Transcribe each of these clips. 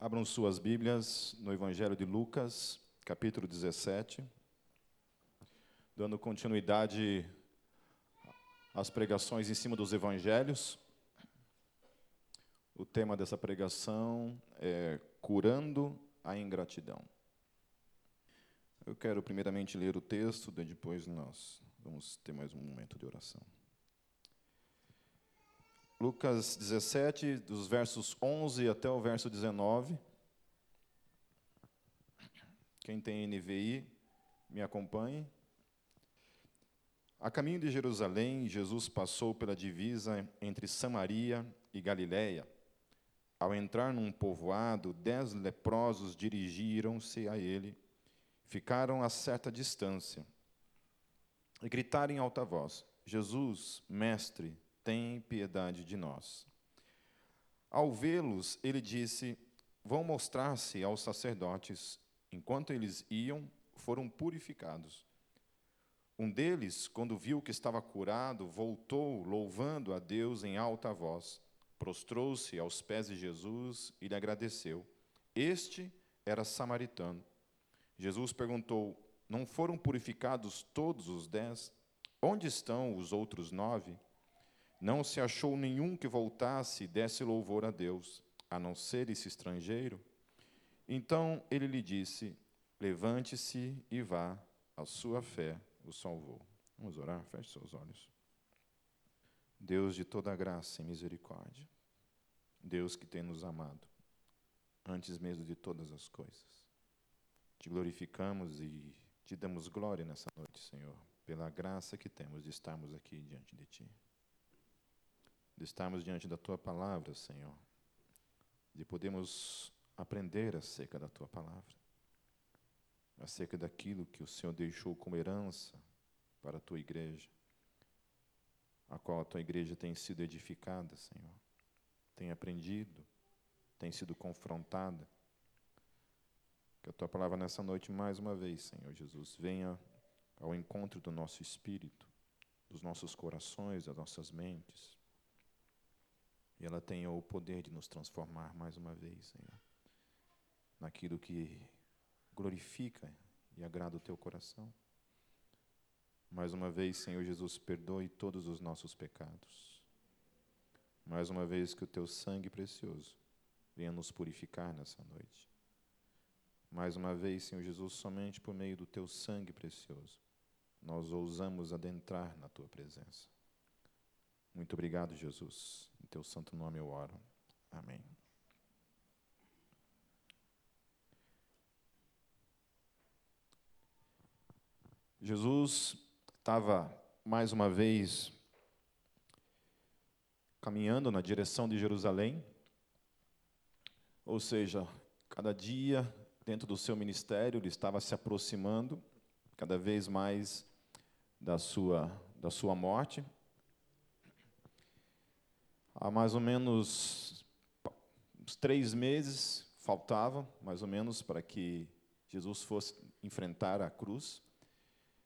Abram suas Bíblias no Evangelho de Lucas, capítulo 17, dando continuidade às pregações em cima dos Evangelhos. O tema dessa pregação é Curando a Ingratidão. Eu quero primeiramente ler o texto, depois nós vamos ter mais um momento de oração. Lucas 17, dos versos 11 até o verso 19. Quem tem NVI, me acompanhe. A caminho de Jerusalém, Jesus passou pela divisa entre Samaria e Galiléia. Ao entrar num povoado, dez leprosos dirigiram-se a ele, ficaram a certa distância e gritaram em alta voz: Jesus, mestre, tem piedade de nós. Ao vê-los, ele disse: Vão mostrar-se aos sacerdotes. Enquanto eles iam, foram purificados. Um deles, quando viu que estava curado, voltou, louvando a Deus em alta voz. Prostrou-se aos pés de Jesus e lhe agradeceu. Este era samaritano. Jesus perguntou: Não foram purificados todos os dez? Onde estão os outros nove? Não se achou nenhum que voltasse e desse louvor a Deus, a não ser esse estrangeiro. Então ele lhe disse: Levante-se e vá, a sua fé o salvou. Vamos orar? Feche seus olhos. Deus de toda graça e misericórdia, Deus que tem nos amado, antes mesmo de todas as coisas. Te glorificamos e te damos glória nessa noite, Senhor, pela graça que temos de estarmos aqui diante de Ti de estarmos diante da tua palavra, Senhor, de podermos aprender acerca da tua palavra, acerca daquilo que o Senhor deixou como herança para a tua igreja, a qual a tua igreja tem sido edificada, Senhor, tem aprendido, tem sido confrontada. Que a tua palavra nessa noite, mais uma vez, Senhor Jesus, venha ao encontro do nosso espírito, dos nossos corações, das nossas mentes e ela tenha o poder de nos transformar mais uma vez, Senhor, naquilo que glorifica e agrada o teu coração. Mais uma vez, Senhor Jesus, perdoe todos os nossos pecados. Mais uma vez, que o teu sangue precioso venha nos purificar nessa noite. Mais uma vez, Senhor Jesus, somente por meio do teu sangue precioso, nós ousamos adentrar na tua presença. Muito obrigado, Jesus. Em teu santo nome eu oro. Amém. Jesus estava mais uma vez caminhando na direção de Jerusalém, ou seja, cada dia dentro do seu ministério ele estava se aproximando cada vez mais da sua da sua morte. Há mais ou menos uns três meses faltavam, mais ou menos, para que Jesus fosse enfrentar a cruz.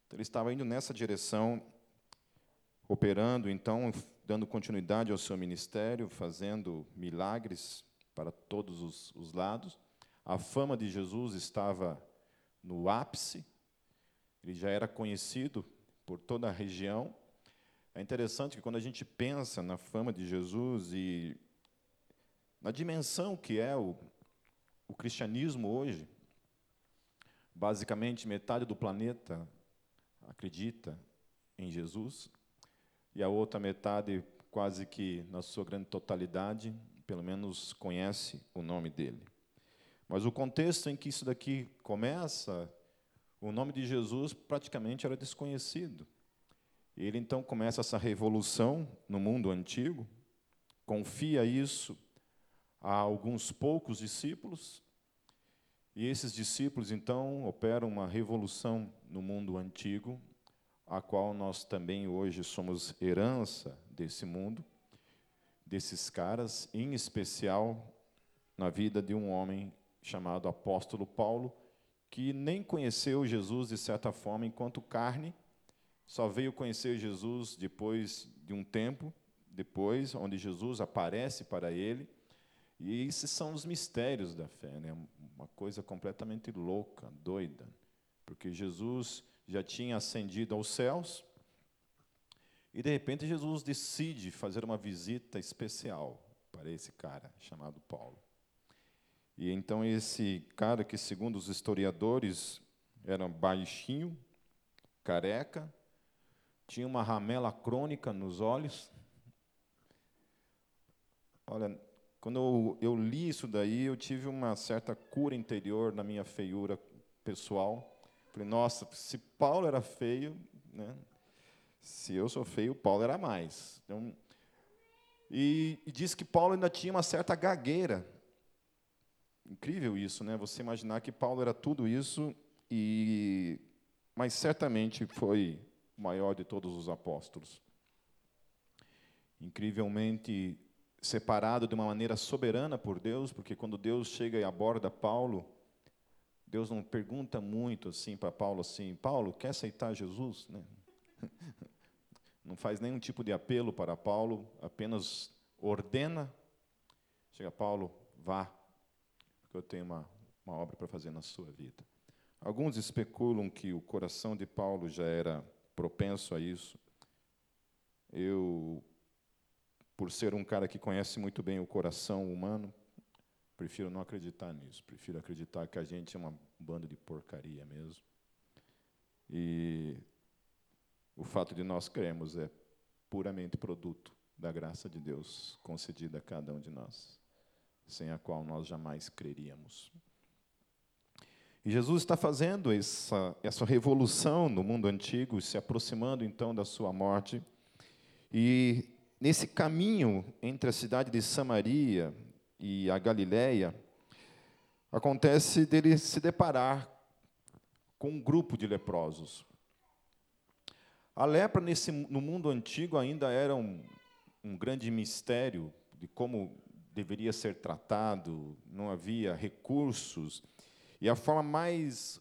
Então, ele estava indo nessa direção, operando, então, dando continuidade ao seu ministério, fazendo milagres para todos os, os lados. A fama de Jesus estava no ápice, ele já era conhecido por toda a região, é interessante que quando a gente pensa na fama de Jesus e na dimensão que é o, o cristianismo hoje, basicamente metade do planeta acredita em Jesus e a outra metade, quase que na sua grande totalidade, pelo menos conhece o nome dele. Mas o contexto em que isso daqui começa, o nome de Jesus praticamente era desconhecido. Ele então começa essa revolução no mundo antigo, confia isso a alguns poucos discípulos, e esses discípulos então operam uma revolução no mundo antigo, a qual nós também hoje somos herança desse mundo, desses caras, em especial na vida de um homem chamado apóstolo Paulo, que nem conheceu Jesus de certa forma enquanto carne, só veio conhecer Jesus depois de um tempo, depois, onde Jesus aparece para ele, E esses são os mistérios da fé, né? uma coisa completamente louca, doida, porque Jesus já tinha ascendido aos céus e de repente Jesus decide fazer uma visita especial para esse cara chamado Paulo. E então esse cara que segundo os historiadores era baixinho, careca, tinha uma ramela crônica nos olhos. Olha, quando eu, eu, li isso daí, eu tive uma certa cura interior na minha feiura pessoal. Falei, nossa, se Paulo era feio, né? se eu sou feio, Paulo era mais. Então, e, e que Paulo ainda tinha uma certa gagueira. Incrível isso, né? Você imaginar que Paulo era tudo isso, e mas certamente foi maior de todos os apóstolos. Incrivelmente separado de uma maneira soberana por Deus, porque quando Deus chega e aborda Paulo, Deus não pergunta muito assim para Paulo assim, Paulo, quer aceitar Jesus? Né? Não faz nenhum tipo de apelo para Paulo, apenas ordena. Chega Paulo, vá, porque eu tenho uma, uma obra para fazer na sua vida. Alguns especulam que o coração de Paulo já era propenso a isso. Eu por ser um cara que conhece muito bem o coração humano, prefiro não acreditar nisso. Prefiro acreditar que a gente é uma banda de porcaria mesmo. E o fato de nós cremos é puramente produto da graça de Deus concedida a cada um de nós, sem a qual nós jamais creríamos. E Jesus está fazendo essa, essa revolução no mundo antigo, se aproximando então da sua morte. E Nesse caminho entre a cidade de Samaria e a Galiléia, acontece dele se deparar com um grupo de leprosos. A lepra nesse, no mundo antigo ainda era um, um grande mistério de como deveria ser tratado, não havia recursos. E a forma mais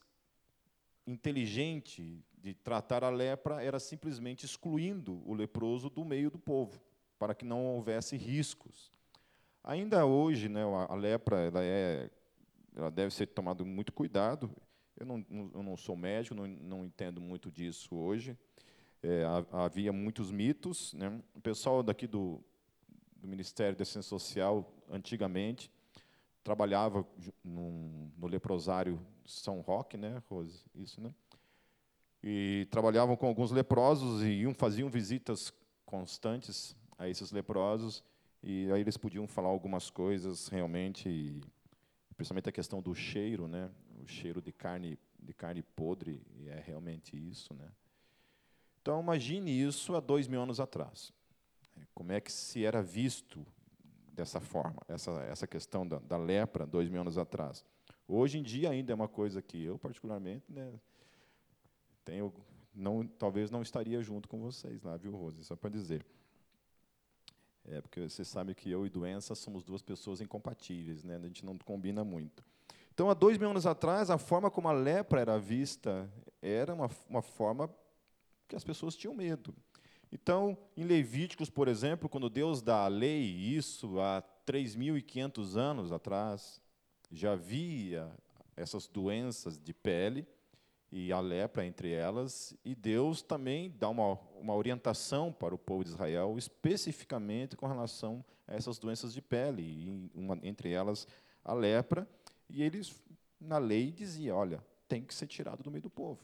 inteligente de tratar a lepra era simplesmente excluindo o leproso do meio do povo para que não houvesse riscos. Ainda hoje, né, a lepra ela é, ela deve ser tomada muito cuidado. Eu não, eu não sou médico, não, não entendo muito disso hoje. É, havia muitos mitos. Né? O pessoal daqui do, do Ministério da Ciência Social, antigamente, trabalhava no, no leprosário São Roque, né, Rose? Isso, né? E trabalhavam com alguns leprosos e iam, faziam visitas constantes a esses leprosos, e aí eles podiam falar algumas coisas realmente, e, principalmente a questão do cheiro, né? o cheiro de carne, de carne podre, e é realmente isso. Né? Então, imagine isso há dois mil anos atrás. Como é que se era visto dessa forma, essa, essa questão da, da lepra, dois mil anos atrás. Hoje em dia ainda é uma coisa que eu, particularmente, né, tenho, não, talvez não estaria junto com vocês lá, viu, Rose? Só para dizer. É, porque você sabe que eu e doença somos duas pessoas incompatíveis, né? a gente não combina muito. Então, há dois mil anos atrás, a forma como a lepra era vista era uma, uma forma que as pessoas tinham medo. Então, em Levíticos, por exemplo, quando Deus dá a lei, isso há 3.500 anos atrás, já havia essas doenças de pele, e a lepra entre elas, e Deus também dá uma, uma orientação para o povo de Israel, especificamente com relação a essas doenças de pele, e uma, entre elas a lepra, e eles, na lei, dizia, olha, tem que ser tirado do meio do povo.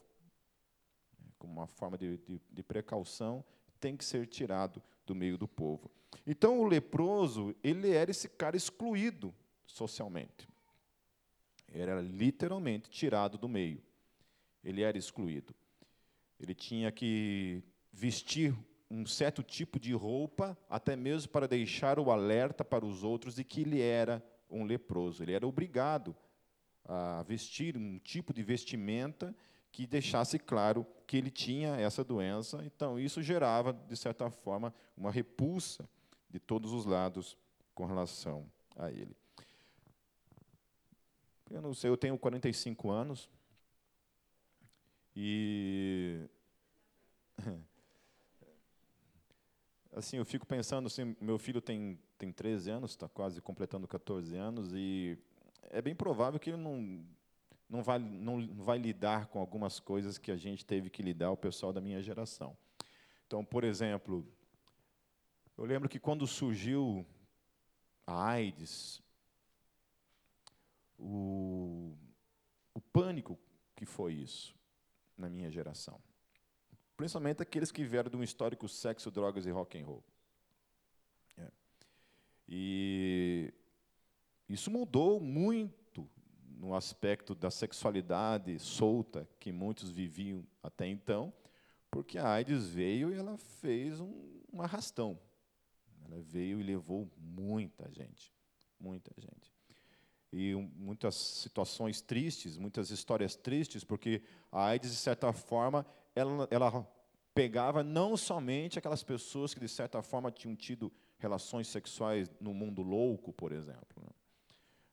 Como uma forma de, de, de precaução, tem que ser tirado do meio do povo. Então, o leproso, ele era esse cara excluído socialmente. Era literalmente tirado do meio ele era excluído. Ele tinha que vestir um certo tipo de roupa, até mesmo para deixar o alerta para os outros de que ele era um leproso. Ele era obrigado a vestir um tipo de vestimenta que deixasse claro que ele tinha essa doença. Então, isso gerava, de certa forma, uma repulsa de todos os lados com relação a ele. Eu não sei, eu tenho 45 anos, e assim, eu fico pensando, assim, meu filho tem, tem 13 anos, está quase completando 14 anos, e é bem provável que ele não, não, vai, não vai lidar com algumas coisas que a gente teve que lidar, o pessoal da minha geração. Então, por exemplo, eu lembro que quando surgiu a AIDS, o, o pânico que foi isso na minha geração. Principalmente aqueles que vieram de um histórico sexo, drogas e rock and roll. É. E isso mudou muito no aspecto da sexualidade solta que muitos viviam até então, porque a AIDS veio e ela fez um, um arrastão. Ela veio e levou muita gente, muita gente e muitas situações tristes, muitas histórias tristes, porque a AIDS, de certa forma, ela, ela pegava não somente aquelas pessoas que, de certa forma, tinham tido relações sexuais no mundo louco, por exemplo. Né?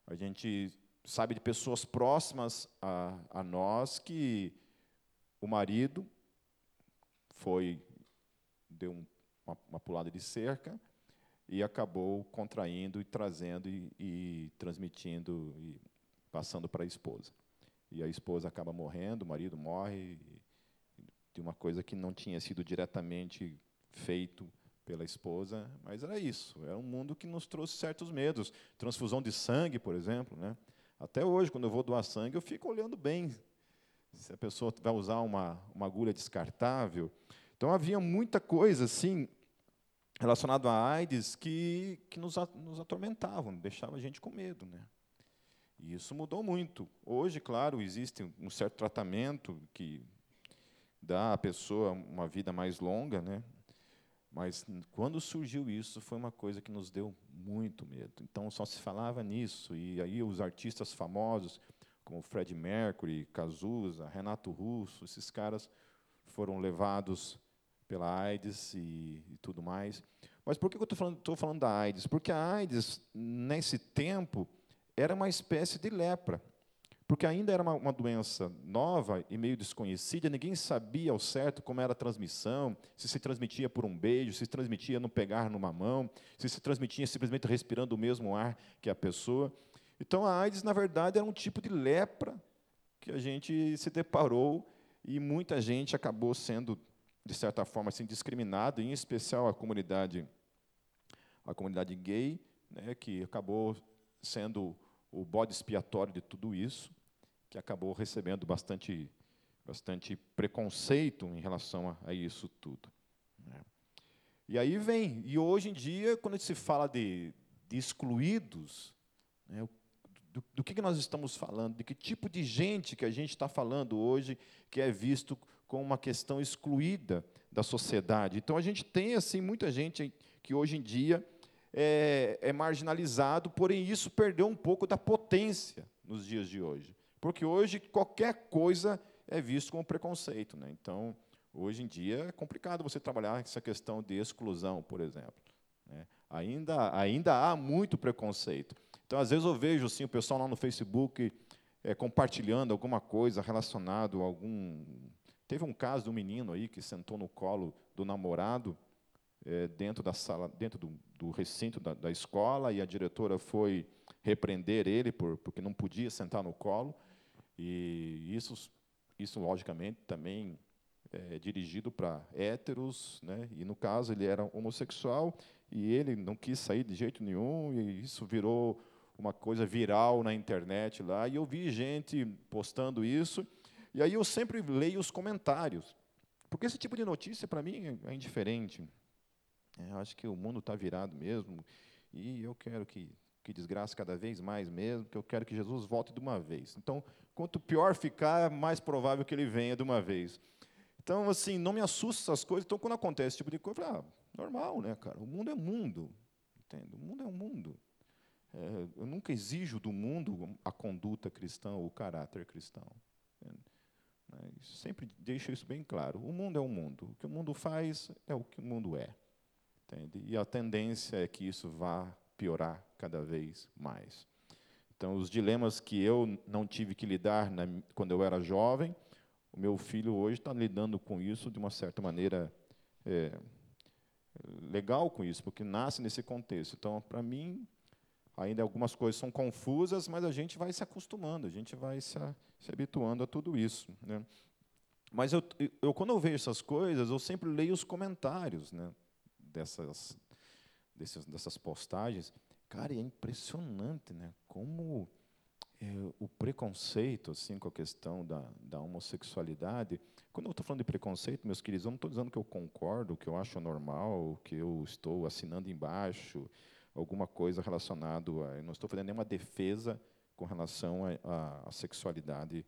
A gente sabe de pessoas próximas a, a nós que o marido foi deu um, uma, uma pulada de cerca e acabou contraindo e trazendo e, e transmitindo e passando para a esposa. E a esposa acaba morrendo, o marido morre de uma coisa que não tinha sido diretamente feito pela esposa, mas era isso. Era um mundo que nos trouxe certos medos. Transfusão de sangue, por exemplo, né? Até hoje, quando eu vou doar sangue, eu fico olhando bem se a pessoa vai usar uma, uma agulha descartável. Então havia muita coisa assim relacionado à AIDS que, que nos, nos atormentavam, deixava a gente com medo. Né? E isso mudou muito. Hoje, claro, existe um certo tratamento que dá à pessoa uma vida mais longa, né? Mas quando surgiu isso, foi uma coisa que nos deu muito medo. Então, só se falava nisso. E aí os artistas famosos, como Fred Mercury, Cazuza, Renato Russo, esses caras foram levados pela AIDS e, e tudo mais. Mas por que eu estou falando, falando da AIDS? Porque a AIDS, nesse tempo, era uma espécie de lepra. Porque ainda era uma, uma, doença nova e meio desconhecida, ninguém sabia ao certo como era a transmissão, se se transmitia por um beijo, se se transmitia no pegar numa mão, se se transmitia simplesmente respirando o mesmo ar que a pessoa. Então a AIDS, na verdade, era um tipo de lepra que a gente se deparou e muita gente acabou sendo de certa forma, assim, discriminado, em especial a comunidade, a comunidade gay, né, que acabou sendo o bode expiatório de tudo isso, que acabou recebendo bastante, bastante preconceito em relação a, a isso tudo. Né. E aí vem, e hoje em dia, quando se fala de, de excluídos, né, do, do que, que nós estamos falando, de que tipo de gente que a gente está falando hoje que é visto com uma questão excluída da sociedade. Então a gente tem assim muita gente que hoje em dia é, é marginalizado, porém isso perdeu um pouco da potência nos dias de hoje, porque hoje qualquer coisa é visto como preconceito, né? Então hoje em dia é complicado você trabalhar essa questão de exclusão, por exemplo. Né? Ainda ainda há muito preconceito. Então às vezes eu vejo assim o pessoal lá no Facebook é, compartilhando alguma coisa relacionado a algum Teve um caso de um menino aí que sentou no colo do namorado é, dentro da sala, dentro do, do recinto da, da, escola, e a diretora foi repreender ele por, porque não podia sentar no colo. E isso, isso logicamente, também é dirigido para héteros, né? E no caso ele era homossexual e ele não quis sair de jeito nenhum e isso virou uma coisa viral na internet lá. E eu vi gente postando isso e aí eu sempre leio os comentários, porque esse tipo de notícia, para mim, é indiferente. É, eu acho que o mundo está virado mesmo, e eu quero que, que desgraça cada vez mais mesmo, que eu quero que Jesus volte de uma vez. Então, quanto pior ficar, mais provável que ele venha de uma vez. Então, assim, não me assusta essas coisas. Então, quando acontece esse tipo de coisa, eu falo, ah, normal, né, cara? O mundo é mundo, entende? O mundo é um mundo. É, eu nunca exijo do mundo a conduta cristã ou o caráter cristão. Né? Sempre deixo isso bem claro. O mundo é o mundo. O que o mundo faz é o que o mundo é. Entende? E a tendência é que isso vá piorar cada vez mais. Então, os dilemas que eu não tive que lidar na, quando eu era jovem, o meu filho hoje está lidando com isso de uma certa maneira é, legal com isso, porque nasce nesse contexto. Então, para mim, ainda algumas coisas são confusas, mas a gente vai se acostumando, a gente vai se, se habituando a tudo isso. Né? Mas eu, eu, quando eu vejo essas coisas, eu sempre leio os comentários né, dessas, dessas, dessas postagens. Cara, é impressionante né, como é, o preconceito assim, com a questão da, da homossexualidade. Quando eu estou falando de preconceito, meus queridos, eu não estou dizendo que eu concordo, que eu acho normal, que eu estou assinando embaixo alguma coisa relacionada a. Eu não estou fazendo nenhuma defesa com relação à sexualidade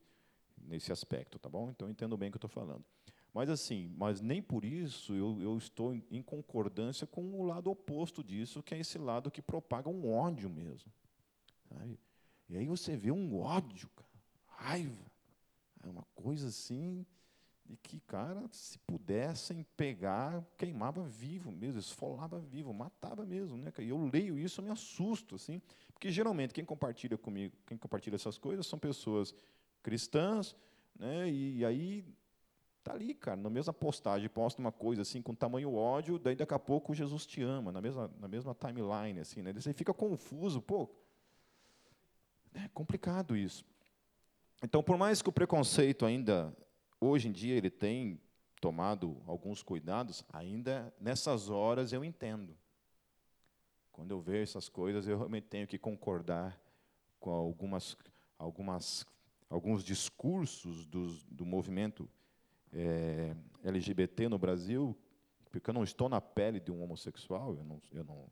nesse aspecto, tá bom? Então entendo bem o que eu estou falando. Mas assim, mas nem por isso eu, eu estou em concordância com o lado oposto disso, que é esse lado que propaga um ódio mesmo. Sabe? E aí você vê um ódio, cara, raiva, é uma coisa assim de que, cara, se pudessem pegar, queimava vivo mesmo, esfolava vivo, matava mesmo, né? E eu leio isso, eu me assusto, assim, porque geralmente quem compartilha comigo, quem compartilha essas coisas são pessoas cristãs, né? E, e aí tá ali, cara, na mesma postagem, posta uma coisa assim com tamanho ódio, daí daqui a pouco Jesus te ama, na mesma na mesma timeline assim, né? Você fica confuso, pô. É complicado isso. Então, por mais que o preconceito ainda hoje em dia ele tem tomado alguns cuidados, ainda nessas horas eu entendo. Quando eu vejo essas coisas, eu realmente tenho que concordar com algumas algumas alguns discursos dos, do movimento é, LGBT no Brasil, porque eu não estou na pele de um homossexual, eu não, eu não,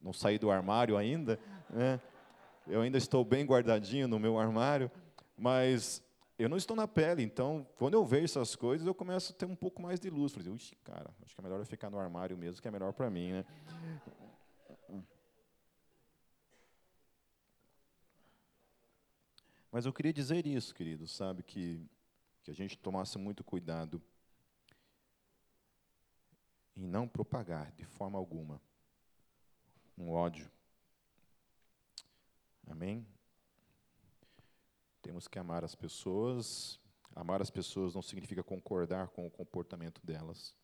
não saí do armário ainda, né? eu ainda estou bem guardadinho no meu armário, mas eu não estou na pele, então, quando eu vejo essas coisas, eu começo a ter um pouco mais de luz. Falei, Ixi, cara, acho que é melhor eu ficar no armário mesmo, que é melhor para mim, né? Mas eu queria dizer isso, querido, sabe, que, que a gente tomasse muito cuidado em não propagar de forma alguma um ódio. Amém? Temos que amar as pessoas. Amar as pessoas não significa concordar com o comportamento delas.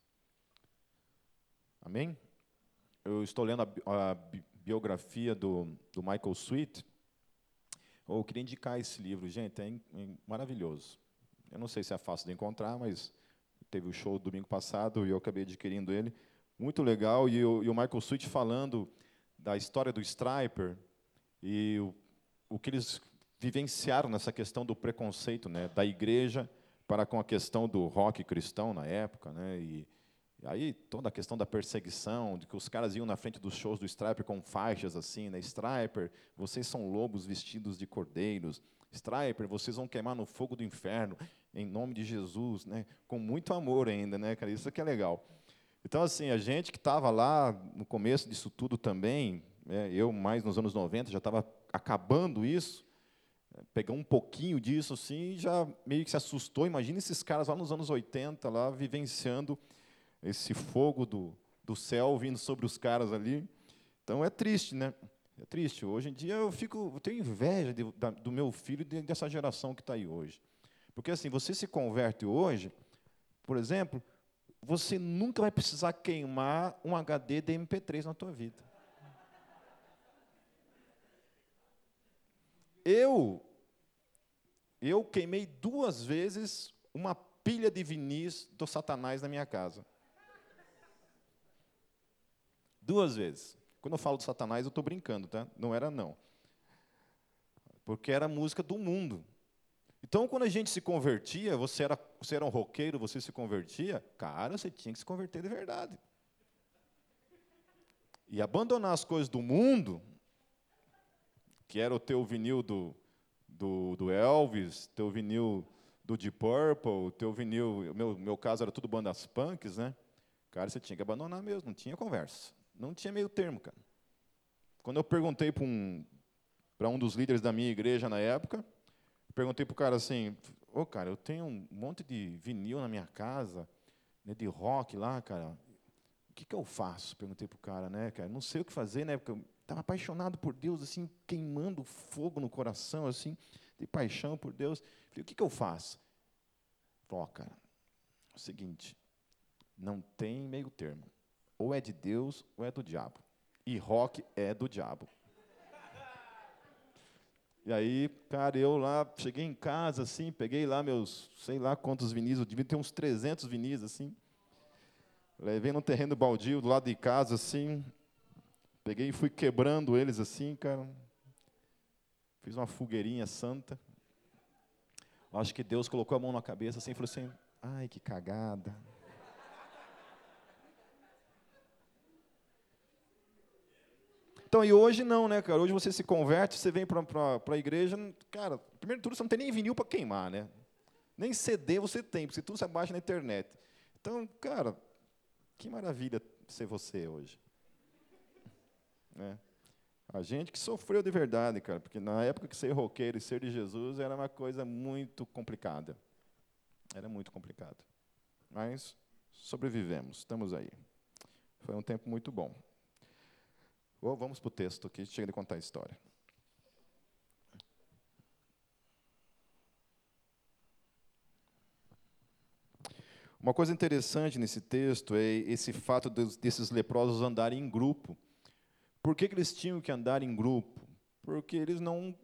Amém? Eu estou lendo a, a biografia do, do Michael Sweet eu queria indicar esse livro, gente, é, é maravilhoso. Eu não sei se é fácil de encontrar, mas teve o show domingo passado e eu acabei adquirindo ele. Muito legal. E o, e o Michael Sweet falando da história do Striper e o, o que eles vivenciaram nessa questão do preconceito né, da igreja para com a questão do rock cristão na época. Né, e, Aí toda a questão da perseguição, de que os caras iam na frente dos shows do Striper com faixas assim, né? Striper, vocês são lobos vestidos de cordeiros. Striper, vocês vão queimar no fogo do inferno, em nome de Jesus, né? Com muito amor ainda, né, cara? Isso que é legal. Então, assim, a gente que estava lá no começo disso tudo também, né? eu mais nos anos 90 já estava acabando isso, pegou um pouquinho disso assim, e já meio que se assustou. Imagina esses caras lá nos anos 80, lá vivenciando esse fogo do, do céu vindo sobre os caras ali. Então é triste, né? É triste. Hoje em dia eu fico, eu tenho inveja de, da, do meu filho e dessa geração que está aí hoje. Porque assim, você se converte hoje, por exemplo, você nunca vai precisar queimar um HD de MP3 na tua vida. Eu, eu queimei duas vezes uma pilha de vinis do Satanás na minha casa. Duas vezes. Quando eu falo do Satanás, eu estou brincando, tá? Não era não. Porque era música do mundo. Então, quando a gente se convertia, você era, você era um roqueiro, você se convertia, cara, você tinha que se converter de verdade. E abandonar as coisas do mundo, que era o teu vinil do, do, do Elvis, teu vinil do Deep Purple, teu vinil, meu meu caso era tudo bandas punks, né? Cara, você tinha que abandonar mesmo, não tinha conversa. Não tinha meio termo, cara. Quando eu perguntei para um, um dos líderes da minha igreja na época, perguntei para o cara assim, ô oh, cara, eu tenho um monte de vinil na minha casa, né, de rock lá, cara. O que, que eu faço? Perguntei para o cara, né, cara? Não sei o que fazer, né? Porque eu estava apaixonado por Deus, assim, queimando fogo no coração, assim, de paixão por Deus. Falei, o que, que eu faço? Ó, oh, cara, é o seguinte, Não tem meio termo. Ou é de Deus ou é do diabo. E rock é do diabo. E aí, cara, eu lá, cheguei em casa, assim, peguei lá meus, sei lá quantos vinis, eu devia ter uns 300 vinis, assim. Levei num terreno baldio do lado de casa, assim. Peguei e fui quebrando eles, assim, cara. Fiz uma fogueirinha santa. Acho que Deus colocou a mão na cabeça, assim, e falou assim, ai, que cagada. Então, e hoje não, né, cara? Hoje você se converte, você vem para a igreja, cara, primeiro de tudo, você não tem nem vinil para queimar, né? Nem CD você tem, porque tudo você baixa na internet. Então, cara, que maravilha ser você hoje. Né? A gente que sofreu de verdade, cara, porque na época que ser roqueiro e ser de Jesus era uma coisa muito complicada. Era muito complicado. Mas sobrevivemos, estamos aí. Foi um tempo muito bom. Vamos para o texto aqui, chega de contar a história. Uma coisa interessante nesse texto é esse fato desses leprosos andarem em grupo. Por que, que eles tinham que andar em grupo? Porque eles não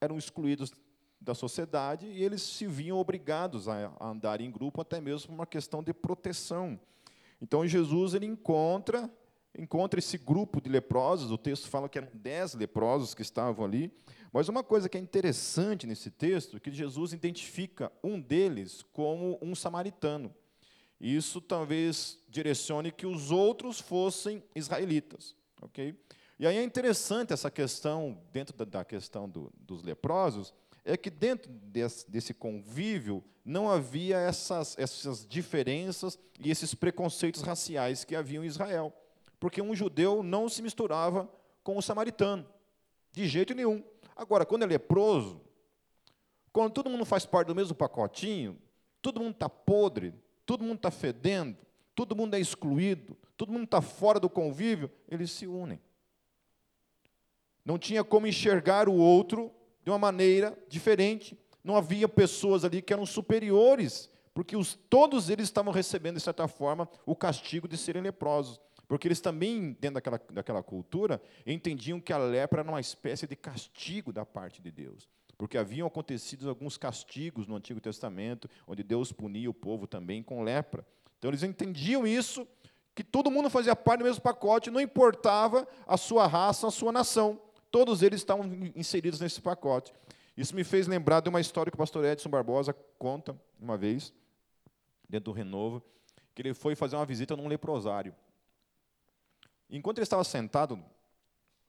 eram excluídos da sociedade e eles se viam obrigados a andar em grupo, até mesmo por uma questão de proteção. Então Jesus ele encontra encontra esse grupo de leprosos, o texto fala que eram dez leprosos que estavam ali, mas uma coisa que é interessante nesse texto é que Jesus identifica um deles como um samaritano. Isso talvez direcione que os outros fossem israelitas. ok? E aí é interessante essa questão, dentro da, da questão do, dos leprosos, é que dentro desse, desse, convívio não havia essas, essas diferenças e esses preconceitos raciais que haviam em Israel porque um judeu não se misturava com o samaritano, de jeito nenhum. Agora, quando é leproso, quando todo mundo faz parte do mesmo pacotinho, todo mundo está podre, todo mundo está fedendo, todo mundo é excluído, todo mundo está fora do convívio, eles se unem. Não tinha como enxergar o outro de uma maneira diferente. Não havia pessoas ali que eram superiores, porque os, todos eles estavam recebendo, de certa forma, o castigo de serem leprosos. Porque eles também, dentro daquela, daquela cultura, entendiam que a lepra era uma espécie de castigo da parte de Deus. Porque haviam acontecido alguns castigos no Antigo Testamento, onde Deus punia o povo também com lepra. Então eles entendiam isso, que todo mundo fazia parte do mesmo pacote, não importava a sua raça, a sua nação. Todos eles estavam inseridos nesse pacote. Isso me fez lembrar de uma história que o pastor Edson Barbosa conta uma vez, dentro do Renovo, que ele foi fazer uma visita num leprosário. Enquanto ele estava sentado,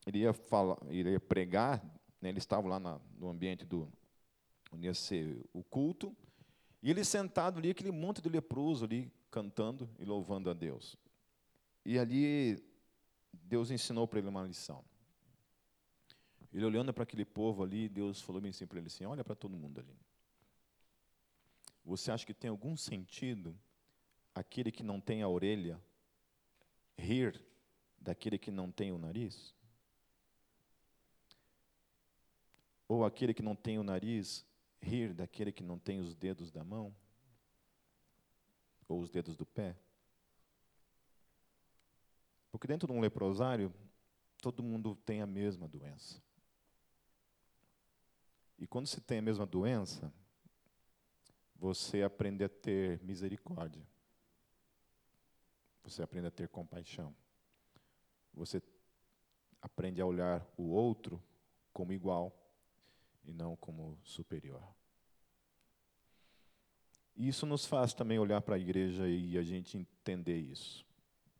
ele ia, falar, ele ia pregar, né, ele estava lá na, no ambiente do onde ia ser o culto, e ele sentado ali, aquele monte de leproso ali, cantando e louvando a Deus. E ali, Deus ensinou para ele uma lição. Ele olhando para aquele povo ali, Deus falou bem assim para ele assim, olha para todo mundo ali. Você acha que tem algum sentido aquele que não tem a orelha rir daquele que não tem o nariz? Ou aquele que não tem o nariz rir daquele que não tem os dedos da mão? Ou os dedos do pé? Porque dentro de um leprosário, todo mundo tem a mesma doença. E quando se tem a mesma doença, você aprende a ter misericórdia. Você aprende a ter compaixão. Você aprende a olhar o outro como igual e não como superior. Isso nos faz também olhar para a igreja e a gente entender isso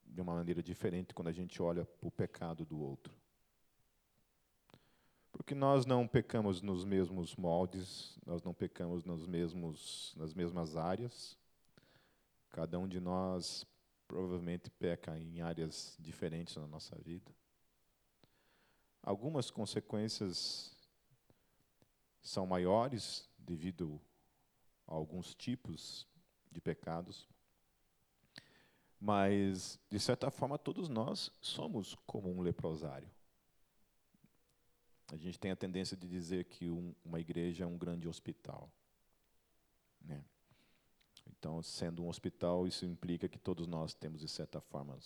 de uma maneira diferente quando a gente olha para o pecado do outro. Porque nós não pecamos nos mesmos moldes, nós não pecamos nos mesmos, nas mesmas áreas. Cada um de nós provavelmente peca em áreas diferentes na nossa vida. Algumas consequências são maiores devido a alguns tipos de pecados, mas, de certa forma, todos nós somos como um leprosário. A gente tem a tendência de dizer que um, uma igreja é um grande hospital. Né? Então, sendo um hospital, isso implica que todos nós temos, de certa forma,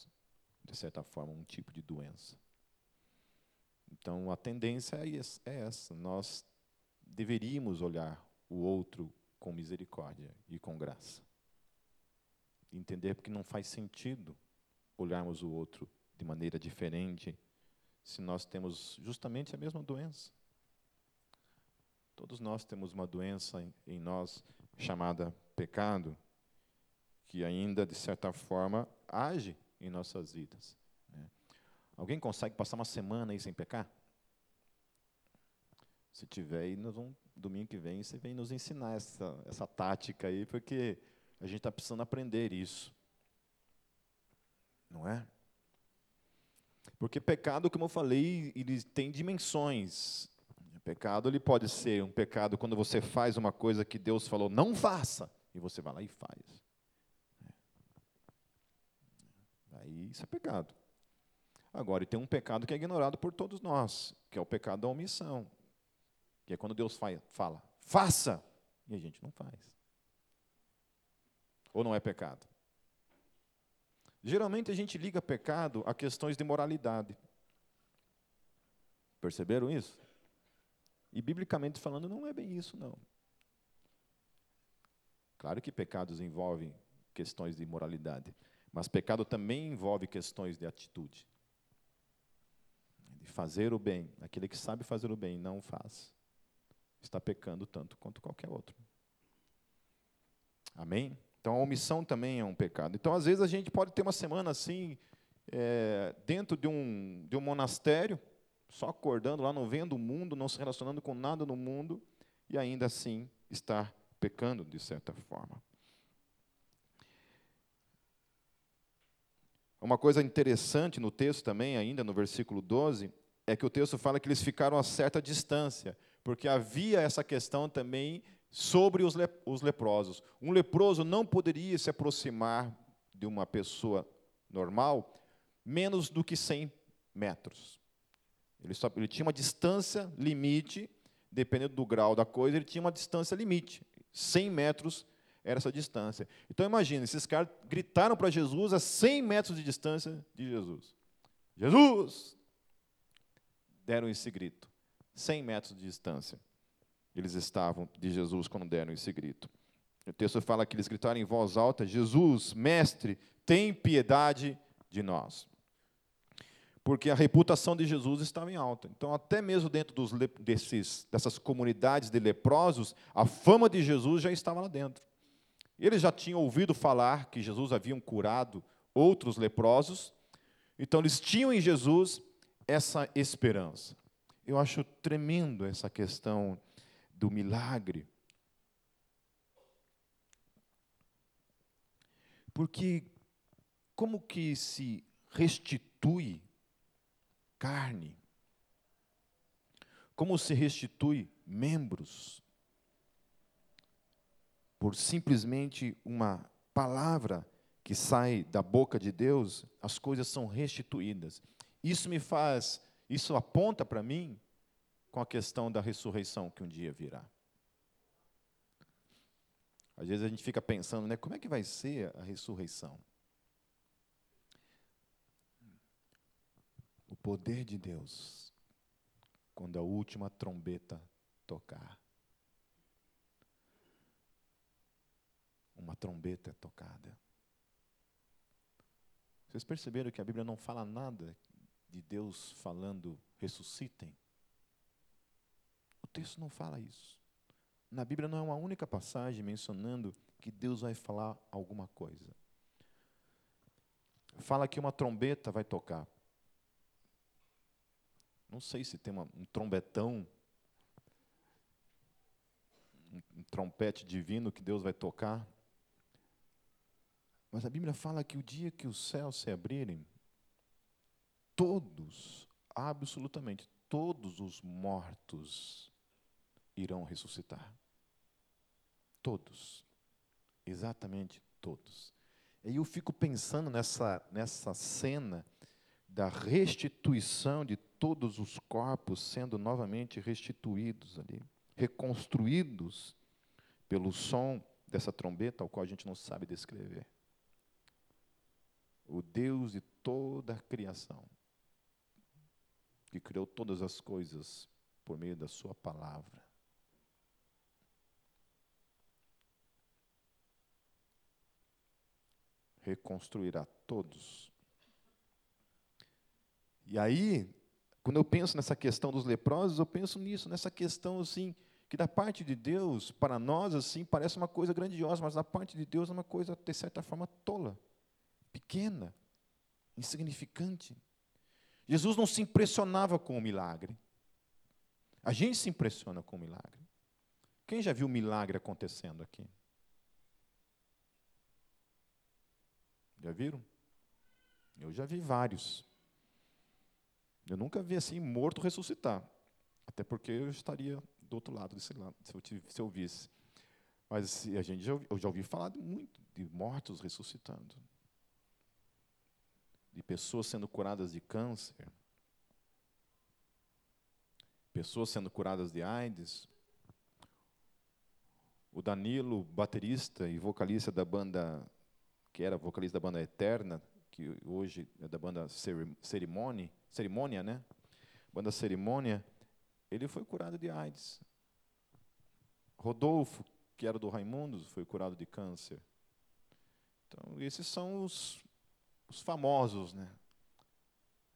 de certa forma um tipo de doença. Então, a tendência é, é essa. Nós deveríamos olhar o outro com misericórdia e com graça. Entender que não faz sentido olharmos o outro de maneira diferente se nós temos justamente a mesma doença. Todos nós temos uma doença em nós chamada pecado, que ainda, de certa forma, age em nossas vidas. Né? Alguém consegue passar uma semana aí sem pecar? Se tiver aí, vamos, domingo que vem, você vem nos ensinar essa, essa tática aí, porque a gente está precisando aprender isso. Não é? Porque pecado, como eu falei, ele tem dimensões. Pecado ele pode ser um pecado quando você faz uma coisa que Deus falou não faça, e você vai lá e faz. Aí isso é pecado. Agora, e tem um pecado que é ignorado por todos nós, que é o pecado da omissão. Que é quando Deus fala, faça, e a gente não faz. Ou não é pecado? Geralmente a gente liga pecado a questões de moralidade. Perceberam isso? E biblicamente falando, não é bem isso, não. Claro que pecados envolvem questões de moralidade, mas pecado também envolve questões de atitude. De fazer o bem. Aquele que sabe fazer o bem não faz está pecando tanto quanto qualquer outro. Amém? Então a omissão também é um pecado. Então, às vezes, a gente pode ter uma semana assim, é, dentro de um, de um monastério, só acordando lá, não vendo o mundo, não se relacionando com nada no mundo, e ainda assim estar pecando de certa forma. Uma coisa interessante no texto também, ainda no versículo 12, é que o texto fala que eles ficaram a certa distância porque havia essa questão também sobre os, os leprosos. Um leproso não poderia se aproximar de uma pessoa normal menos do que 100 metros. Ele, só, ele tinha uma distância limite, dependendo do grau da coisa, ele tinha uma distância limite. 100 metros era essa distância. Então imagine, esses caras gritaram para Jesus a 100 metros de distância de Jesus. Jesus! Deram esse grito. 100 metros de distância. Eles estavam de Jesus quando deram esse grito. O texto fala que eles gritaram em voz alta: Jesus, mestre, tem piedade de nós. Porque a reputação de Jesus estava em alta. Então, até mesmo dentro dos, desses, dessas comunidades de leprosos, a fama de Jesus já estava lá dentro. Eles já tinham ouvido falar que Jesus havia curado outros leprosos, então eles tinham em Jesus essa esperança. Eu acho tremendo essa questão do milagre. Porque como que se restitui carne? Como se restitui membros? Por simplesmente uma palavra que sai da boca de Deus, as coisas são restituídas. Isso me faz isso aponta para mim com a questão da ressurreição que um dia virá. Às vezes a gente fica pensando, né, como é que vai ser a ressurreição? O poder de Deus, quando a última trombeta tocar. Uma trombeta é tocada. Vocês perceberam que a Bíblia não fala nada de Deus falando ressuscitem? O texto não fala isso. Na Bíblia não é uma única passagem mencionando que Deus vai falar alguma coisa. Fala que uma trombeta vai tocar. Não sei se tem uma, um trombetão, um, um trompete divino que Deus vai tocar. Mas a Bíblia fala que o dia que os céus se abrirem, todos, absolutamente todos os mortos irão ressuscitar. Todos. Exatamente todos. E eu fico pensando nessa, nessa cena da restituição de todos os corpos sendo novamente restituídos ali, reconstruídos pelo som dessa trombeta, ao qual a gente não sabe descrever. O Deus de toda a criação, que criou todas as coisas por meio da Sua palavra. Reconstruirá todos. E aí, quando eu penso nessa questão dos leprosos, eu penso nisso, nessa questão assim, que da parte de Deus, para nós, assim, parece uma coisa grandiosa, mas da parte de Deus é uma coisa, de certa forma, tola, pequena, insignificante. Jesus não se impressionava com o milagre. A gente se impressiona com o milagre. Quem já viu milagre acontecendo aqui? Já viram? Eu já vi vários. Eu nunca vi assim morto ressuscitar. Até porque eu estaria do outro lado desse lado, se eu, se eu visse. Mas a gente já, eu já ouvi falar de muito de mortos ressuscitando. De pessoas sendo curadas de câncer. Pessoas sendo curadas de AIDS. O Danilo, baterista e vocalista da banda, que era vocalista da banda Eterna, que hoje é da banda Cerimônia, Cerimônia, né? Banda Cerimônia, ele foi curado de AIDS. Rodolfo, que era do Raimundos, foi curado de câncer. Então, esses são os, os famosos, né?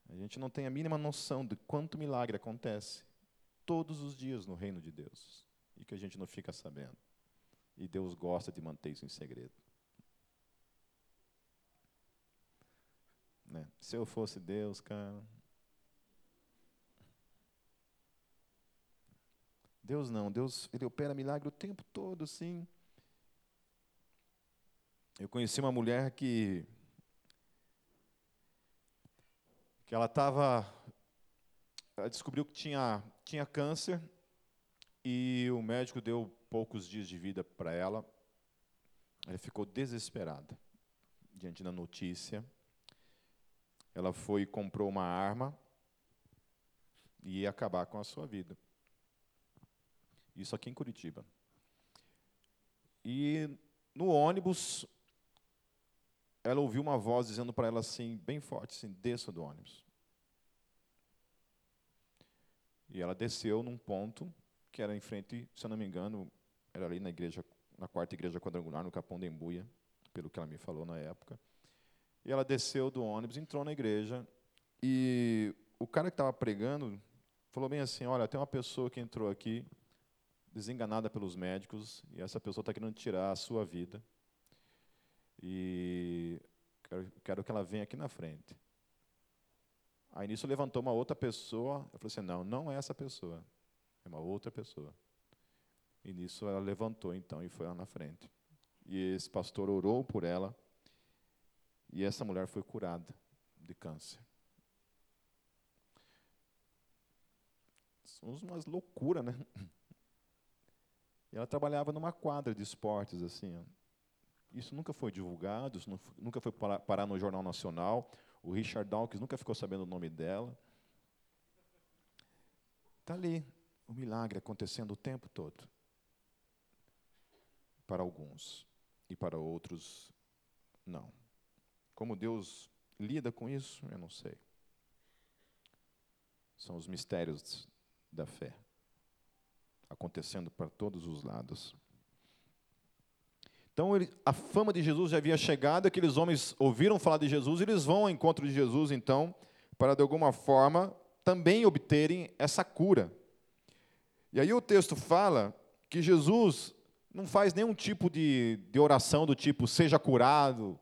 A gente não tem a mínima noção de quanto milagre acontece todos os dias no reino de Deus e que a gente não fica sabendo. E Deus gosta de manter isso em segredo. Né? Se eu fosse Deus, cara. Deus não, Deus ele opera milagre o tempo todo, sim. Eu conheci uma mulher que que ela estava ela descobriu que tinha tinha câncer e o médico deu poucos dias de vida para ela. Ela ficou desesperada diante da notícia ela foi e comprou uma arma e ia acabar com a sua vida. Isso aqui em Curitiba. E no ônibus, ela ouviu uma voz dizendo para ela assim, bem forte, assim, desça do ônibus. E ela desceu num ponto que era em frente, se eu não me engano, era ali na igreja, na quarta igreja quadrangular, no Capão da Embuia, pelo que ela me falou na época. E ela desceu do ônibus, entrou na igreja, e o cara que estava pregando falou bem assim: Olha, tem uma pessoa que entrou aqui, desenganada pelos médicos, e essa pessoa está querendo tirar a sua vida. E quero, quero que ela venha aqui na frente. Aí nisso levantou uma outra pessoa, eu falei assim: Não, não é essa pessoa, é uma outra pessoa. E nisso ela levantou então e foi lá na frente. E esse pastor orou por ela e essa mulher foi curada de câncer. São umas loucuras, né? E ela trabalhava numa quadra de esportes, assim. Isso nunca foi divulgado, isso nunca foi parar no Jornal Nacional. O Richard Dawkins nunca ficou sabendo o nome dela. Está ali, o milagre acontecendo o tempo todo. Para alguns. E para outros, não. Como Deus lida com isso, eu não sei. São os mistérios da fé acontecendo para todos os lados. Então, ele, a fama de Jesus já havia chegado, aqueles homens ouviram falar de Jesus, eles vão ao encontro de Jesus, então, para de alguma forma também obterem essa cura. E aí o texto fala que Jesus não faz nenhum tipo de, de oração do tipo, seja curado,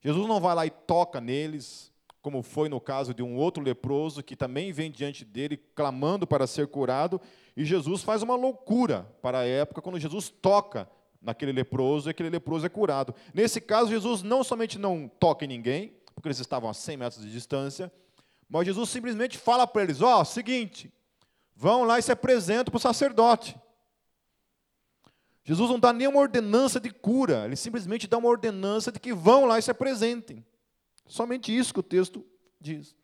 Jesus não vai lá e toca neles, como foi no caso de um outro leproso que também vem diante dele clamando para ser curado, e Jesus faz uma loucura para a época quando Jesus toca naquele leproso e aquele leproso é curado. Nesse caso, Jesus não somente não toca em ninguém, porque eles estavam a 100 metros de distância, mas Jesus simplesmente fala para eles: ó, oh, seguinte, vão lá e se apresentam para o sacerdote. Jesus não dá nenhuma ordenança de cura, ele simplesmente dá uma ordenança de que vão lá e se apresentem. Somente isso que o texto diz.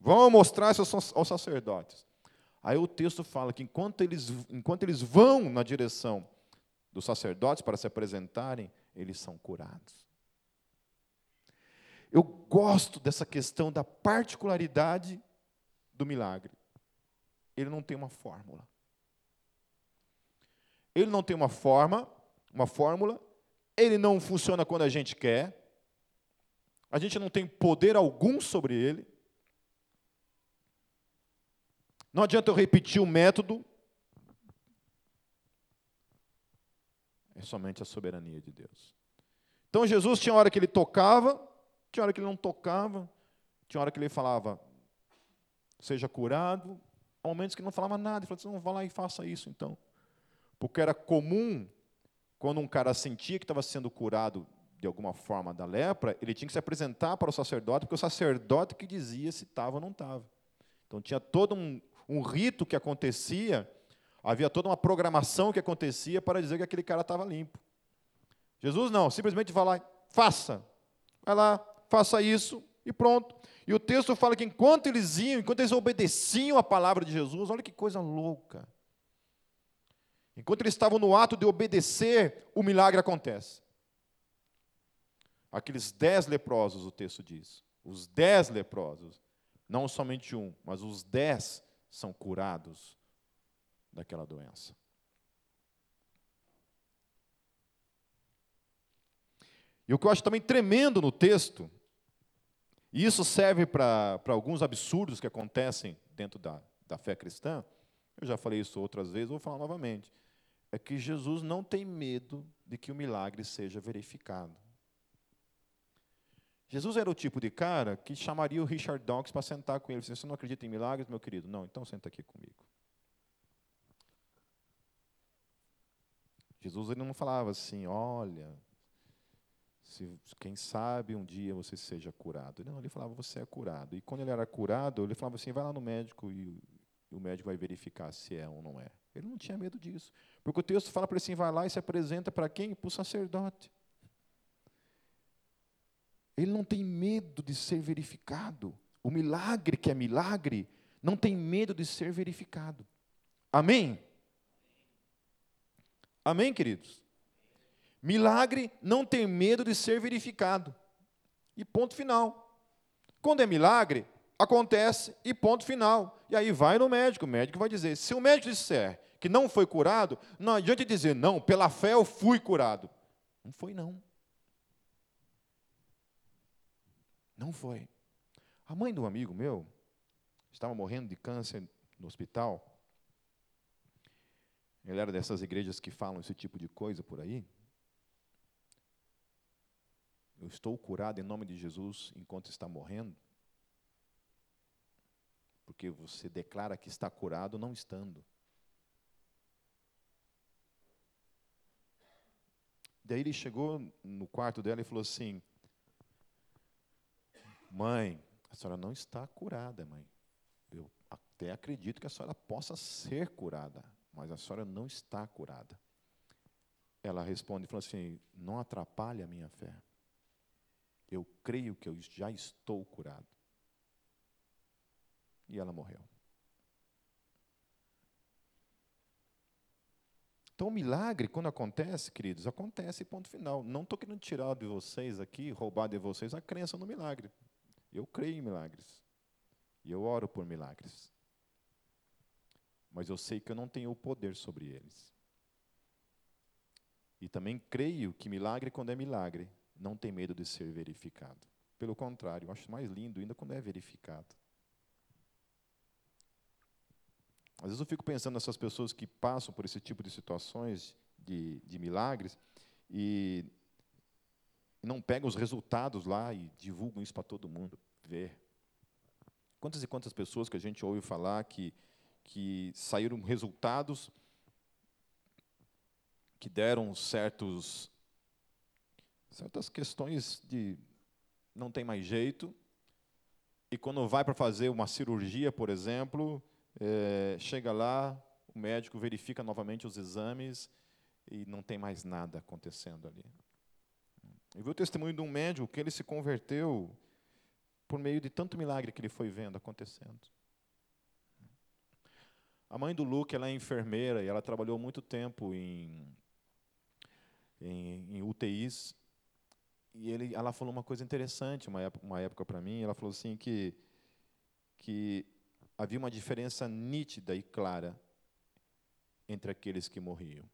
Vão mostrar isso aos sacerdotes. Aí o texto fala que enquanto eles, enquanto eles vão na direção dos sacerdotes para se apresentarem, eles são curados. Eu gosto dessa questão da particularidade do milagre. Ele não tem uma fórmula. Ele não tem uma forma, uma fórmula. Ele não funciona quando a gente quer. A gente não tem poder algum sobre ele. Não adianta eu repetir o método. É somente a soberania de Deus. Então Jesus tinha hora que ele tocava, tinha hora que ele não tocava, tinha hora que ele falava, seja curado, há momentos que não falava nada, ele falou assim, não, vá lá e faça isso então. Porque era comum, quando um cara sentia que estava sendo curado de alguma forma da lepra, ele tinha que se apresentar para o sacerdote, porque o sacerdote que dizia se estava ou não estava. Então tinha todo um, um rito que acontecia, havia toda uma programação que acontecia para dizer que aquele cara estava limpo. Jesus não, simplesmente vai lá, faça. Vai lá, faça isso e pronto. E o texto fala que enquanto eles iam, enquanto eles obedeciam a palavra de Jesus, olha que coisa louca. Enquanto eles estavam no ato de obedecer, o milagre acontece. Aqueles dez leprosos, o texto diz. Os dez leprosos, não somente um, mas os dez são curados daquela doença. E o que eu acho também tremendo no texto, e isso serve para alguns absurdos que acontecem dentro da, da fé cristã, eu já falei isso outras vezes, vou falar novamente, é que Jesus não tem medo de que o milagre seja verificado. Jesus era o tipo de cara que chamaria o Richard Dawkins para sentar com ele. Você não acredita em milagres, meu querido? Não, então senta aqui comigo. Jesus ele não falava assim, olha, se, quem sabe um dia você seja curado. Não, ele falava, você é curado. E quando ele era curado, ele falava assim, vai lá no médico e o médico vai verificar se é ou não é. Ele não tinha medo disso. Porque o texto fala para ele assim, vai lá e se apresenta para quem? Para o sacerdote. Ele não tem medo de ser verificado. O milagre que é milagre não tem medo de ser verificado. Amém? Amém, queridos? Milagre não tem medo de ser verificado. E ponto final. Quando é milagre, acontece e ponto final. E aí vai no médico, o médico vai dizer: se o médico disser que não foi curado, não adianta dizer, não, pela fé eu fui curado. Não foi, não. Não foi. A mãe de um amigo meu estava morrendo de câncer no hospital. Ele era dessas igrejas que falam esse tipo de coisa por aí. Eu estou curado em nome de Jesus enquanto está morrendo. Porque você declara que está curado não estando. Daí ele chegou no quarto dela e falou assim: Mãe, a senhora não está curada, mãe. Eu até acredito que a senhora possa ser curada, mas a senhora não está curada. Ela responde e assim: Não atrapalhe a minha fé. Eu creio que eu já estou curado. E ela morreu. Então, o milagre, quando acontece, queridos, acontece, ponto final. Não estou querendo tirar de vocês aqui, roubar de vocês a crença no milagre. Eu creio em milagres. E eu oro por milagres. Mas eu sei que eu não tenho o poder sobre eles. E também creio que milagre, quando é milagre, não tem medo de ser verificado. Pelo contrário, eu acho mais lindo ainda quando é verificado. Às vezes eu fico pensando nessas pessoas que passam por esse tipo de situações de, de milagres e não pegam os resultados lá e divulgam isso para todo mundo ver. Quantas e quantas pessoas que a gente ouve falar que, que saíram resultados que deram certos, certas questões de não tem mais jeito, e quando vai para fazer uma cirurgia, por exemplo, é, chega lá, o médico verifica novamente os exames e não tem mais nada acontecendo ali. Eu vi o testemunho de um médico que ele se converteu por meio de tanto milagre que ele foi vendo acontecendo. A mãe do Luke ela é enfermeira e ela trabalhou muito tempo em, em, em UTIs. E ele, ela falou uma coisa interessante uma época, uma época para mim. Ela falou assim que, que havia uma diferença nítida e clara entre aqueles que morriam.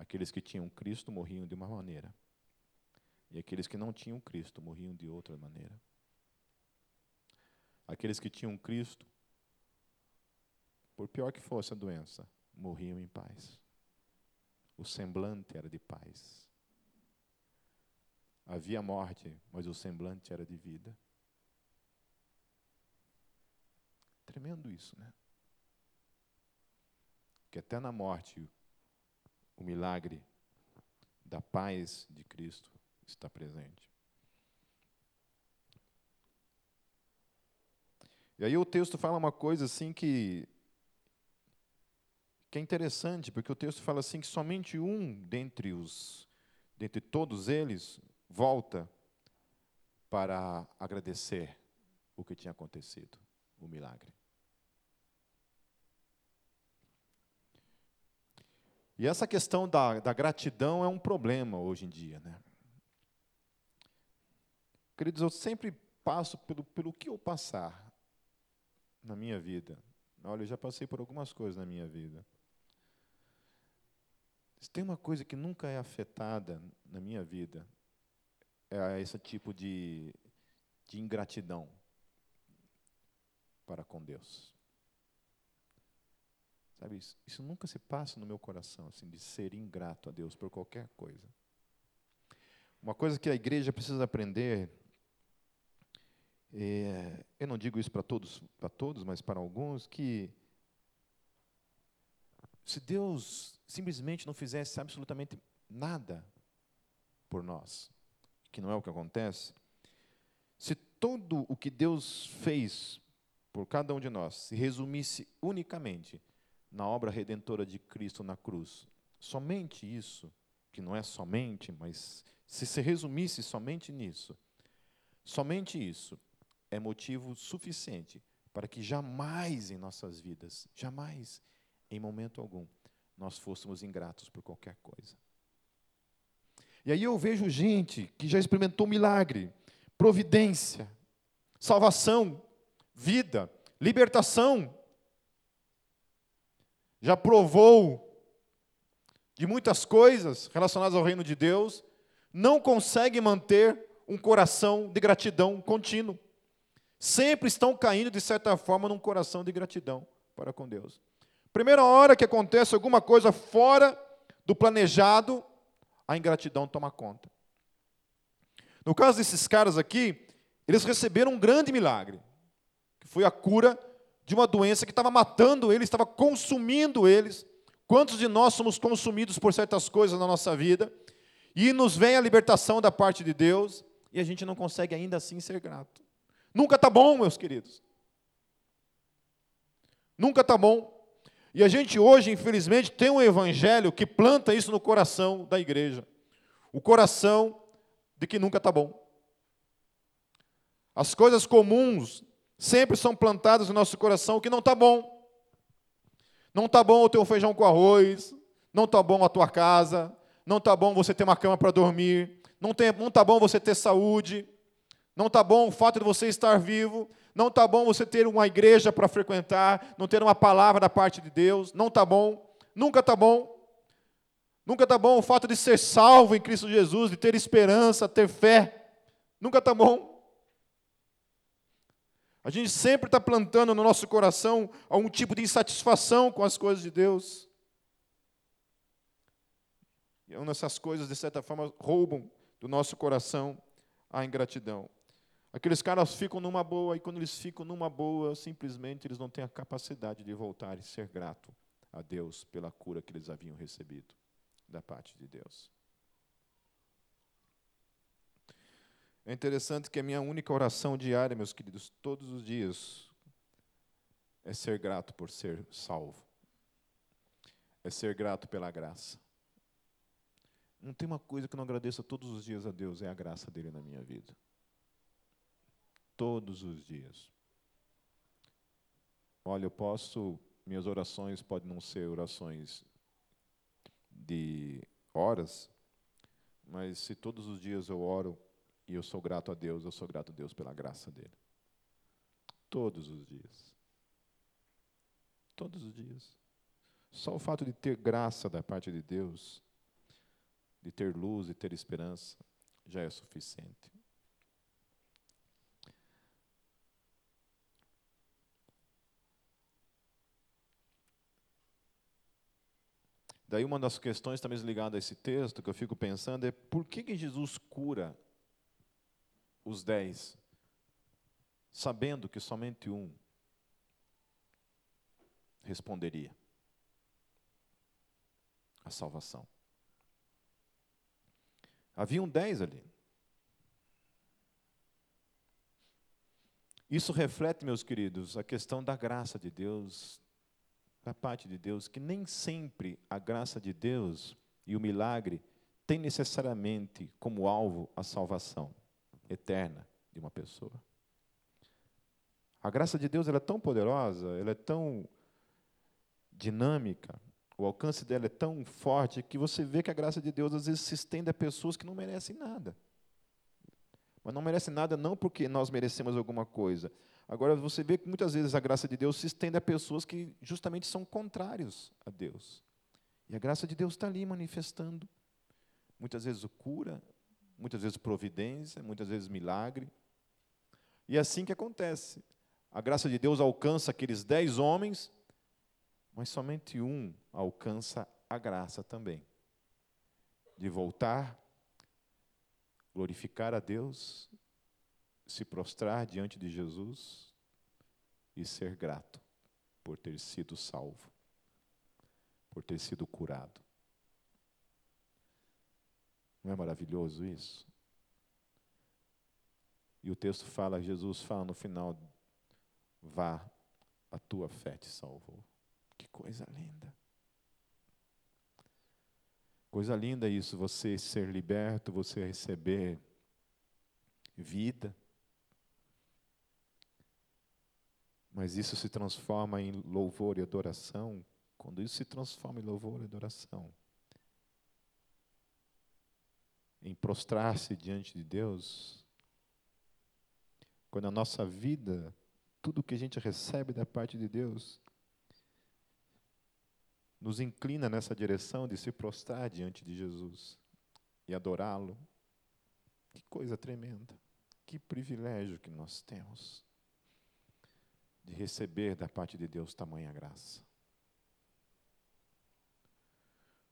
Aqueles que tinham Cristo morriam de uma maneira. E aqueles que não tinham Cristo morriam de outra maneira. Aqueles que tinham Cristo, por pior que fosse a doença, morriam em paz. O semblante era de paz. Havia morte, mas o semblante era de vida. Tremendo isso, né? Que até na morte o milagre da paz de Cristo está presente. E aí o texto fala uma coisa assim que que é interessante, porque o texto fala assim que somente um dentre os dentre todos eles volta para agradecer o que tinha acontecido, o milagre. E essa questão da, da gratidão é um problema hoje em dia. Né? Queridos, eu sempre passo pelo, pelo que eu passar na minha vida. Olha, eu já passei por algumas coisas na minha vida. Se tem uma coisa que nunca é afetada na minha vida, é esse tipo de, de ingratidão para com Deus. Sabe, isso, isso nunca se passa no meu coração, assim, de ser ingrato a Deus por qualquer coisa. Uma coisa que a igreja precisa aprender, é, eu não digo isso para todos, para todos, mas para alguns, que se Deus simplesmente não fizesse absolutamente nada por nós, que não é o que acontece, se tudo o que Deus fez por cada um de nós se resumisse unicamente na obra redentora de Cristo na cruz. Somente isso, que não é somente, mas se se resumisse somente nisso, somente isso é motivo suficiente para que jamais em nossas vidas, jamais, em momento algum, nós fôssemos ingratos por qualquer coisa. E aí eu vejo gente que já experimentou milagre, providência, salvação, vida, libertação, já provou de muitas coisas relacionadas ao reino de Deus, não consegue manter um coração de gratidão contínuo. Sempre estão caindo, de certa forma, num coração de gratidão para com Deus. Primeira hora que acontece alguma coisa fora do planejado, a ingratidão toma conta. No caso desses caras aqui, eles receberam um grande milagre, que foi a cura de uma doença que estava matando eles, estava consumindo eles. Quantos de nós somos consumidos por certas coisas na nossa vida e nos vem a libertação da parte de Deus e a gente não consegue ainda assim ser grato? Nunca está bom, meus queridos. Nunca está bom. E a gente hoje, infelizmente, tem um evangelho que planta isso no coração da igreja. O coração de que nunca está bom. As coisas comuns sempre são plantadas no nosso coração que não está bom. Não está bom o teu feijão com arroz, não está bom a tua casa, não está bom você ter uma cama para dormir, não está tá bom você ter saúde, não está bom o fato de você estar vivo, não está bom você ter uma igreja para frequentar, não ter uma palavra da parte de Deus, não está bom, nunca está bom. Nunca está bom o fato de ser salvo em Cristo Jesus, de ter esperança, ter fé. Nunca está bom. A gente sempre está plantando no nosso coração algum tipo de insatisfação com as coisas de Deus. E essas coisas, de certa forma, roubam do nosso coração a ingratidão. Aqueles caras ficam numa boa, e quando eles ficam numa boa, simplesmente eles não têm a capacidade de voltar e ser grato a Deus pela cura que eles haviam recebido da parte de Deus. É interessante que a minha única oração diária, meus queridos, todos os dias, é ser grato por ser salvo. É ser grato pela graça. Não tem uma coisa que eu não agradeça todos os dias a Deus, é a graça dele na minha vida. Todos os dias. Olha, eu posso, minhas orações podem não ser orações de horas, mas se todos os dias eu oro e eu sou grato a Deus, eu sou grato a Deus pela graça dele. Todos os dias. Todos os dias. Só o fato de ter graça da parte de Deus, de ter luz e ter esperança, já é suficiente. Daí uma das questões também ligada a esse texto que eu fico pensando é por que, que Jesus cura os dez, sabendo que somente um responderia a salvação. Haviam dez ali. Isso reflete, meus queridos, a questão da graça de Deus, da parte de Deus, que nem sempre a graça de Deus e o milagre tem necessariamente como alvo a salvação eterna de uma pessoa. A graça de Deus ela é tão poderosa, ela é tão dinâmica, o alcance dela é tão forte que você vê que a graça de Deus às vezes se estende a pessoas que não merecem nada. Mas não merecem nada não porque nós merecemos alguma coisa. Agora você vê que muitas vezes a graça de Deus se estende a pessoas que justamente são contrários a Deus. E a graça de Deus está ali manifestando. Muitas vezes o cura, muitas vezes providência, muitas vezes milagre. E é assim que acontece. A graça de Deus alcança aqueles dez homens mas somente um alcança a graça também de voltar, glorificar a Deus, se prostrar diante de Jesus e ser grato por ter sido salvo, por ter sido curado. Não é maravilhoso isso? E o texto fala, Jesus fala no final: vá, a tua fé te salvou. Que coisa linda. Coisa linda isso, você ser liberto, você receber vida. Mas isso se transforma em louvor e adoração. Quando isso se transforma em louvor e adoração, em prostrar-se diante de Deus, quando a nossa vida, tudo que a gente recebe da parte de Deus, nos inclina nessa direção de se prostrar diante de Jesus e adorá-lo. Que coisa tremenda, que privilégio que nós temos de receber da parte de Deus tamanha graça.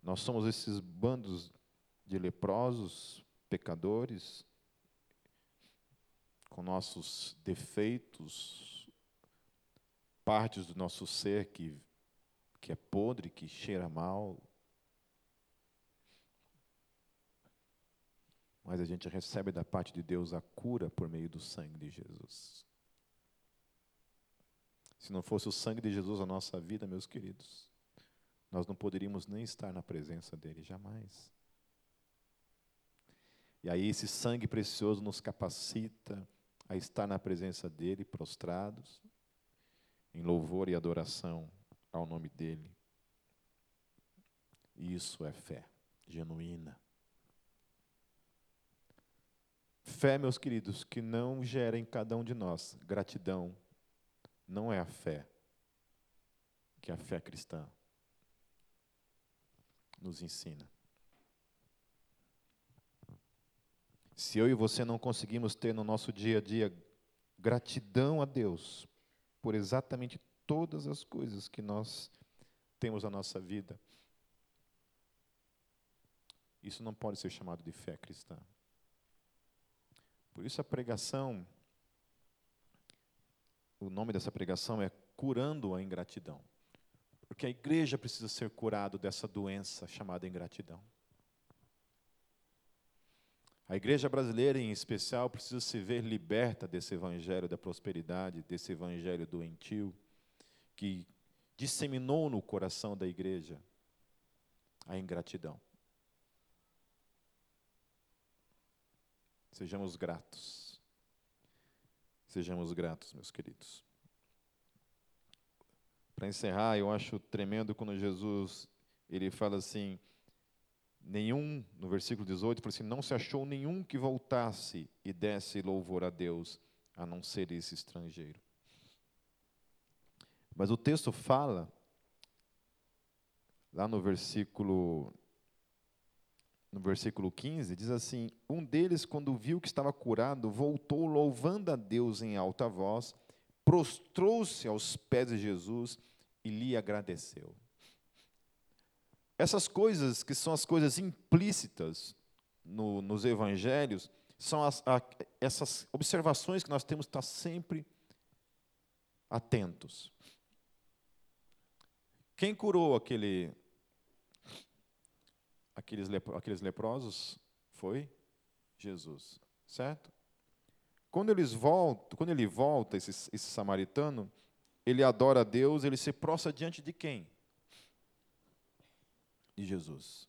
Nós somos esses bandos de leprosos, pecadores, com nossos defeitos, partes do nosso ser que que é podre, que cheira mal. Mas a gente recebe da parte de Deus a cura por meio do sangue de Jesus. Se não fosse o sangue de Jesus na nossa vida, meus queridos, nós não poderíamos nem estar na presença dele, jamais. E aí esse sangue precioso nos capacita a estar na presença dele, prostrados, em louvor e adoração ao nome dele. Isso é fé genuína. Fé, meus queridos, que não gera em cada um de nós gratidão, não é a fé que a fé cristã nos ensina. Se eu e você não conseguimos ter no nosso dia a dia gratidão a Deus por exatamente todas as coisas que nós temos na nossa vida. Isso não pode ser chamado de fé cristã. Por isso a pregação, o nome dessa pregação é Curando a Ingratidão. Porque a igreja precisa ser curado dessa doença chamada ingratidão. A igreja brasileira, em especial, precisa se ver liberta desse evangelho da prosperidade, desse evangelho doentio que disseminou no coração da igreja a ingratidão. Sejamos gratos. Sejamos gratos, meus queridos. Para encerrar, eu acho tremendo quando Jesus ele fala assim: nenhum, no versículo 18, fala assim: não se achou nenhum que voltasse e desse louvor a Deus, a não ser esse estrangeiro. Mas o texto fala, lá no versículo, no versículo 15, diz assim: Um deles, quando viu que estava curado, voltou louvando a Deus em alta voz, prostrou-se aos pés de Jesus e lhe agradeceu. Essas coisas, que são as coisas implícitas no, nos evangelhos, são as, a, essas observações que nós temos que estar sempre atentos. Quem curou aquele, aqueles, lepro, aqueles leprosos foi Jesus, certo? Quando eles voltam, quando ele volta, esse, esse samaritano, ele adora a Deus, ele se prostra diante de quem? De Jesus.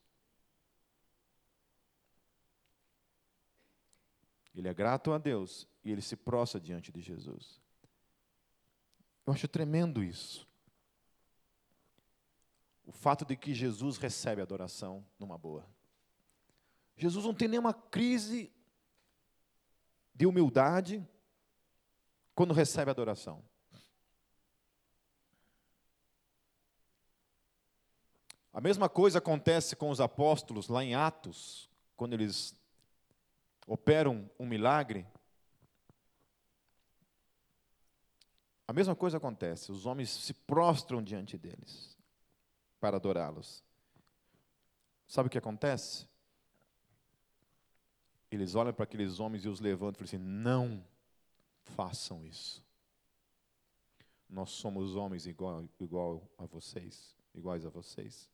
Ele é grato a Deus e ele se prostra diante de Jesus. Eu acho tremendo isso. O fato de que Jesus recebe adoração numa boa. Jesus não tem nenhuma crise de humildade quando recebe adoração. A mesma coisa acontece com os apóstolos lá em Atos, quando eles operam um milagre. A mesma coisa acontece, os homens se prostram diante deles para adorá-los. Sabe o que acontece? Eles olham para aqueles homens e os levantam e falam assim: não façam isso. Nós somos homens igual, igual a vocês, iguais a vocês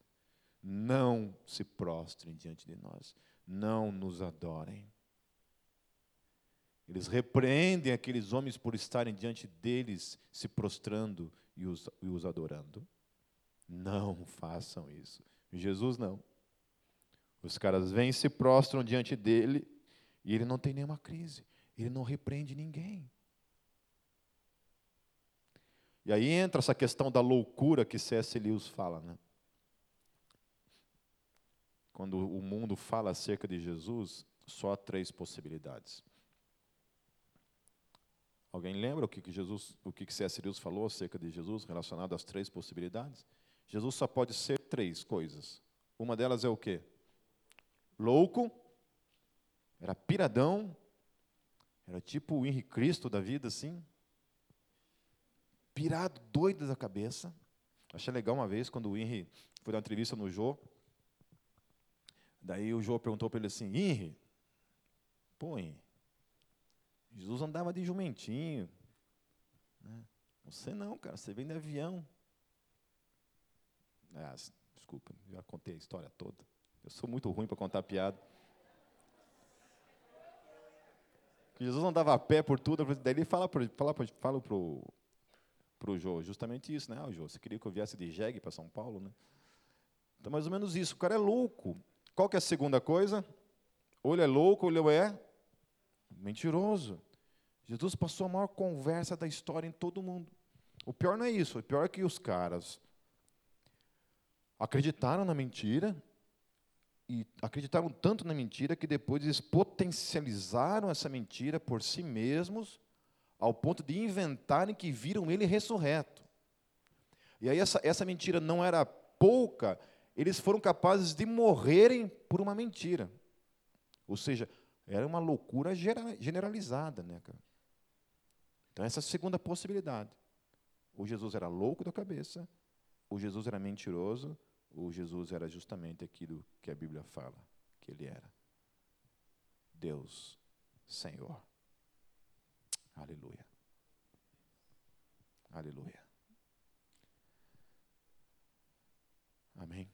não se prostrem diante de nós, não nos adorem. Eles repreendem aqueles homens por estarem diante deles, se prostrando e os, e os adorando. Não façam isso. Jesus não. Os caras vêm, se prostram diante dele e ele não tem nenhuma crise. Ele não repreende ninguém. E aí entra essa questão da loucura que C.S. Lewis fala, né? Quando o mundo fala acerca de Jesus, só há três possibilidades. Alguém lembra o que, Jesus, o que, que C.S. Lewis falou acerca de Jesus relacionado às três possibilidades? Jesus só pode ser três coisas. Uma delas é o quê? Louco, era piradão, era tipo o Henrique Cristo da vida, assim. Pirado, doido da cabeça. Achei legal uma vez quando o Henry foi dar uma entrevista no Jô, Daí o João perguntou para ele assim: Henri, pô, Henri, Jesus andava de jumentinho. Né? Você não, cara, você vem de avião. Ah, desculpa, já contei a história toda. Eu sou muito ruim para contar piada. Jesus andava a pé por tudo, daí ele fala para fala, fala pro, pro Jô, justamente isso, né? Ah, Jô, você queria que eu viesse de jegue para São Paulo, né? Então, mais ou menos isso. O cara é louco. Qual que é a segunda coisa? Ele é louco, ou ele é mentiroso. Jesus passou a maior conversa da história em todo mundo. O pior não é isso, o pior é que os caras acreditaram na mentira e acreditaram tanto na mentira que depois eles potencializaram essa mentira por si mesmos ao ponto de inventarem que viram ele ressurreto. E aí essa, essa mentira não era pouca, eles foram capazes de morrerem por uma mentira. Ou seja, era uma loucura generalizada, né, cara? Então essa é a segunda possibilidade. Ou Jesus era louco da cabeça, ou Jesus era mentiroso, ou Jesus era justamente aquilo que a Bíblia fala que ele era. Deus, Senhor. Aleluia. Aleluia. Amém.